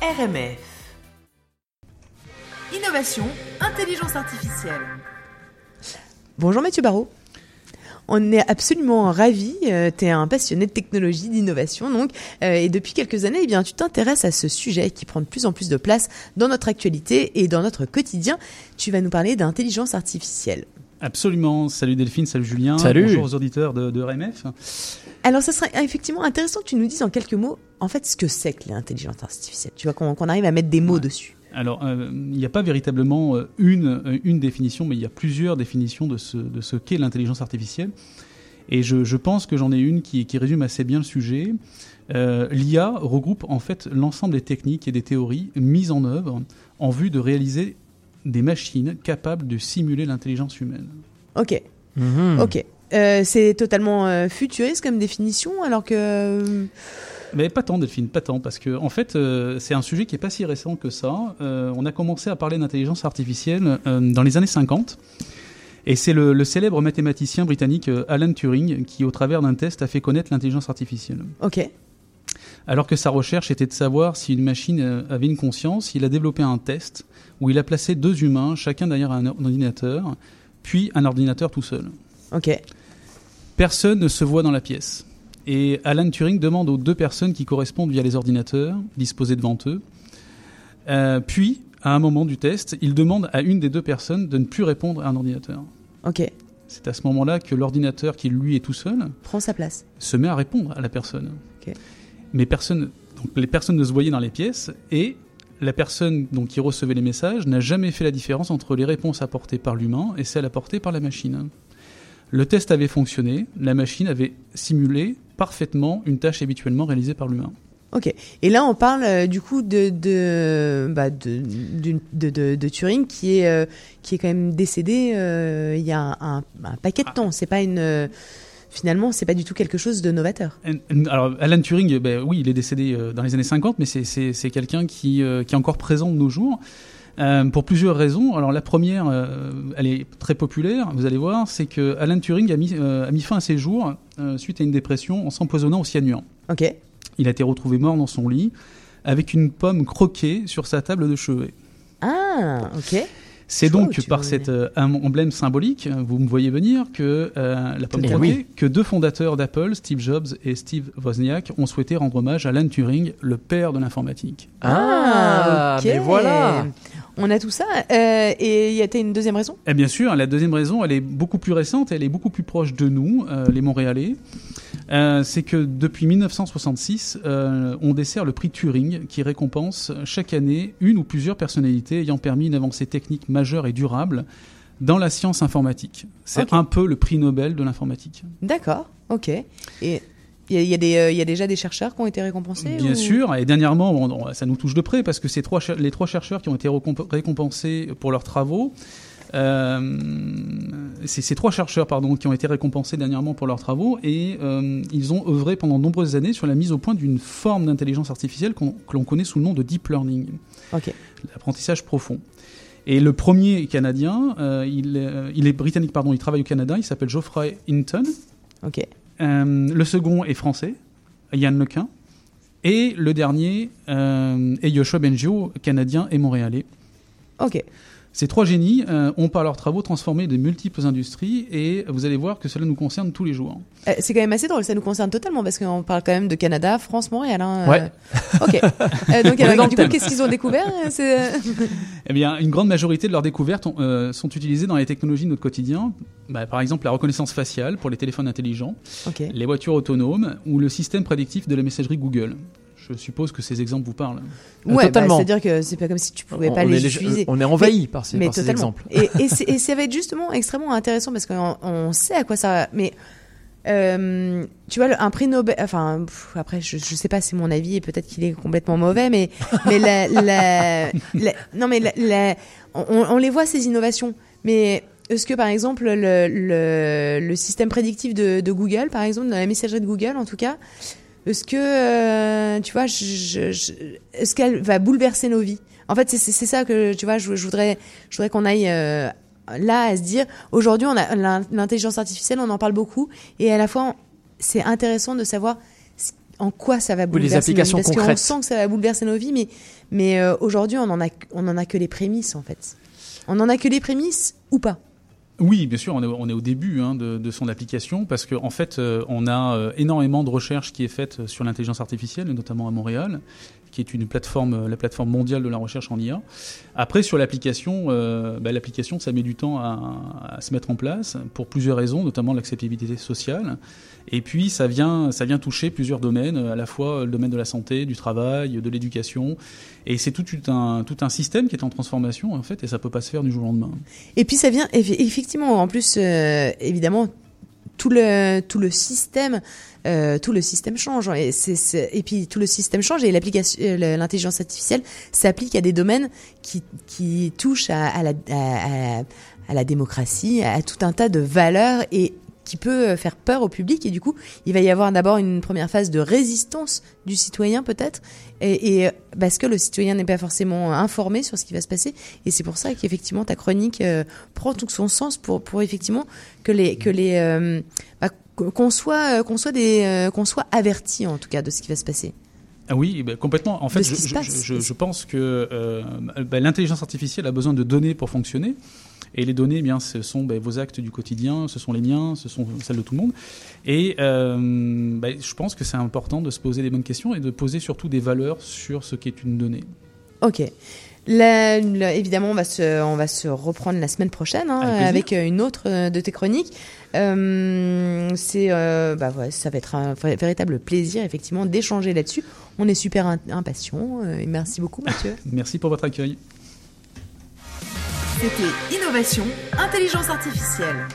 RMF. Innovation, intelligence artificielle. Bonjour Mathieu Barrault. On est absolument ravis. Euh, tu es un passionné de technologie, d'innovation, donc, euh, et depuis quelques années, eh bien, tu t'intéresses à ce sujet qui prend de plus en plus de place dans notre actualité et dans notre quotidien. Tu vas nous parler d'intelligence artificielle. Absolument. Salut Delphine, salut Julien. Salut. Bonjour aux auditeurs de, de RMF. Alors, ça serait effectivement intéressant que tu nous dises en quelques mots, en fait, ce que c'est que l'intelligence artificielle. Tu vois, qu'on arrive à mettre des mots dessus. Alors, euh, il n'y a pas véritablement euh, une, euh, une définition, mais il y a plusieurs définitions de ce, de ce qu'est l'intelligence artificielle. Et je, je pense que j'en ai une qui, qui résume assez bien le sujet. Euh, L'IA regroupe en fait l'ensemble des techniques et des théories mises en œuvre en vue de réaliser des machines capables de simuler l'intelligence humaine. Ok, Mhm. ok. Euh, c'est totalement euh, futuriste comme définition, alors que. euh, Mais pas tant, Delphine, pas tant, parce que en fait, euh, c'est un sujet qui est pas si récent que ça. On a commencé à parler d'intelligence artificielle dans les années 50. Et c'est le, le célèbre mathématicien britannique Alan Turing qui, au travers d'un test, a fait connaître l'intelligence artificielle. Ok, Alors que sa recherche était de savoir si une machine avait une conscience, il a développé un test où il a placé deux humains, chacun derrière un ordinateur, puis un ordinateur tout seul. ok. Personne ne se voit dans la pièce. Et Alan Turing demande aux deux personnes qui correspondent via les ordinateurs disposés devant eux. Euh, puis, à un moment du test, il demande à une des deux personnes de ne plus répondre à un ordinateur. Ok, C'est à ce moment-là que l'ordinateur, qui lui est tout seul, prends sa place. se met à répondre à la personne. Mais personne, donc les personnes ne se voyaient dans les pièces et la personne donc, qui recevait les messages n'a jamais fait la différence entre les réponses apportées par l'humain et celles apportées par la machine. Le test avait fonctionné, la machine avait simulé parfaitement une tâche habituellement réalisée par l'humain. Ok. Et là, on parle euh, du coup de de, bah, de, de, de, Turing qui est euh, qui est quand même décédé euh, il y a un, un- un paquet de temps. C'est pas une finalement, c'est pas du tout quelque chose de novateur. Alors, Alan Turing, ben, oui, il est décédé dans les années 50, mais c'est- c'est c'est quelqu'un qui, qui est encore présent de nos jours. Euh, pour plusieurs raisons. Alors la première, euh, elle est très populaire, vous allez voir, c'est que Alan Turing a mis, euh, a mis fin à ses jours euh, suite à une dépression en s'empoisonnant au cyanure. Ok. Il a été retrouvé mort dans son lit avec une pomme croquée sur sa table de chevet. Ah, ok. C'est donc par cet euh, emblème symbolique, vous me voyez venir, que euh, la pomme croquée, que deux fondateurs d'Apple, Steve Jobs et Steve Wozniak, ont souhaité rendre hommage à Alan Turing, le père de l'informatique. Ah, ok. mais voilà. On a tout ça. Euh, et il y a une deuxième raison? Et bien sûr, la deuxième raison, elle est beaucoup plus récente, elle est beaucoup plus proche de nous, euh, les Montréalais. Euh, c'est que depuis 1966, euh, on dessert le prix Turing qui récompense chaque année une ou plusieurs personnalités ayant permis une avancée technique majeure et durable dans la science informatique. C'est un peu le prix Nobel de l'informatique. D'accord. Ok. Et il y a, il y, a des, euh, il y a déjà des chercheurs qui ont été récompensés Bien ou- sûr, et dernièrement, on- ça nous touche de près parce que ces trois, les trois chercheurs qui ont été récomp- récompensés pour leurs travaux, euh, c'est ces trois chercheurs pardon, qui ont été récompensés dernièrement pour leurs travaux et euh, ils ont œuvré pendant de nombreuses années sur la mise au point d'une forme d'intelligence artificielle que l'on connaît sous le nom de deep learning, l'apprentissage profond. Et le premier canadien, il, est- il est britannique, pardon, il travaille au Canada, il s'appelle Geoffrey Hinton. Euh, le second est français, Yann Lequin. Et le dernier euh, est Yoshua Bengio, canadien et montréalais. Ok. Ces trois génies euh, ont par leurs travaux transformé de multiples industries et vous allez voir que cela nous concerne tous les jours. Euh, c'est quand même assez drôle, ça nous concerne totalement parce qu'on parle quand même de Canada, France, Montréal. Hein, euh. Ouais. Ok. Donc, alors, du coup, qu'est-ce qu'ils ont découvert Eh bien, une grande majorité de leurs découvertes ont- sont utilisées dans les technologies de notre quotidien. Bah, par exemple, la reconnaissance faciale pour les téléphones intelligents, les voitures autonomes ou le système prédictif de la messagerie Google. Je suppose que ces exemples vous parlent. Euh, Ouais, bah, totalement. c'est-à-dire que c'est pas comme si tu pouvais on, pas on les est, utiliser. on est envahi par ces, mais par ces totalement. exemples. Et, et, c'est- et ça va être justement extrêmement intéressant parce qu'on on sait à quoi ça va. Mais euh, tu vois, un prix Nobel. Enfin, pff, après, je, je sais pas, c'est mon avis et peut-être qu'il est complètement mauvais, mais mais la, la- la- non mais la- la- on, on les voit ces innovations, mais est-ce que par exemple le, le, le système prédictif de, de Google, par exemple, dans la messagerie de Google, en tout cas. Est-ce que, euh, tu vois, je, je- je- est-ce qu'elle va bouleverser nos vies? En fait, c'est- ça que, tu vois, je, je voudrais, je voudrais qu'on aille euh, là à se dire, aujourd'hui, on a l'in- l'intelligence artificielle, on en parle beaucoup, et à la fois, c'est intéressant de savoir, en quoi ça va les bouleverser applications nos vies. Parce qu'on concrètes. sent que ça va bouleverser nos vies, mais, mais euh, aujourd'hui, on en a, on en a que les prémices, en fait. On en a que les prémices ou pas? Oui, bien sûr, on est, au début hein, de, son application parce qu'en en fait, euh, on a euh, énormément de recherche qui est faite sur l'intelligence artificielle, notamment à Montréal, qui est une plateforme, euh, la plateforme mondiale de la recherche en IA. Après, sur l'application, euh, bah, l'application, ça met du temps à, se mettre en place pour plusieurs raisons, notamment l'acceptabilité sociale. Et puis, ça vient, ça vient toucher plusieurs domaines, à la fois le domaine de la santé, du travail, de l'éducation. Et c'est tout un, tout un système qui est en transformation, en fait, et ça peut pas se faire du jour au lendemain. Et puis ça vient, eff- effectivement, en plus, euh, évidemment, tout le, tout le système, euh, tout le système change. Et, puis tout le système change et l'application, euh, l'intelligence artificielle s'applique à des domaines qui, touchent à, la, à la démocratie, à tout un tas de valeurs et qui peut faire peur au public et du coup il va y avoir d'abord une première phase de résistance du citoyen peut-être et, et parce que le citoyen n'est pas forcément informé sur ce qui va se passer et c'est pour ça qu'effectivement ta chronique euh, prend tout son sens pour pour effectivement que les que les euh, bah, qu'on soit qu'on soit des euh, qu'on soit averti en tout cas de ce qui va se passer. Ah oui, ben, complètement. En fait, je, pense que euh, ben, l'intelligence artificielle a besoin de données pour fonctionner. Et les données, eh bien, ce sont ben, vos actes du quotidien, ce sont les miens, ce sont celles de tout le monde. Et euh, ben, je pense que c'est important de se poser les bonnes questions et de poser surtout des valeurs sur ce qu'est une donnée. Ok. La- évidemment, on va se, on va se reprendre la semaine prochaine hein, Avec une autre euh, de tes chroniques. Euh, c'est, euh, bah ouais, ça va être un véritable plaisir effectivement d'échanger là-dessus. On est super impatients. et merci beaucoup, Mathieu. Merci pour votre accueil. C'était Innovation, Intelligence Artificielle.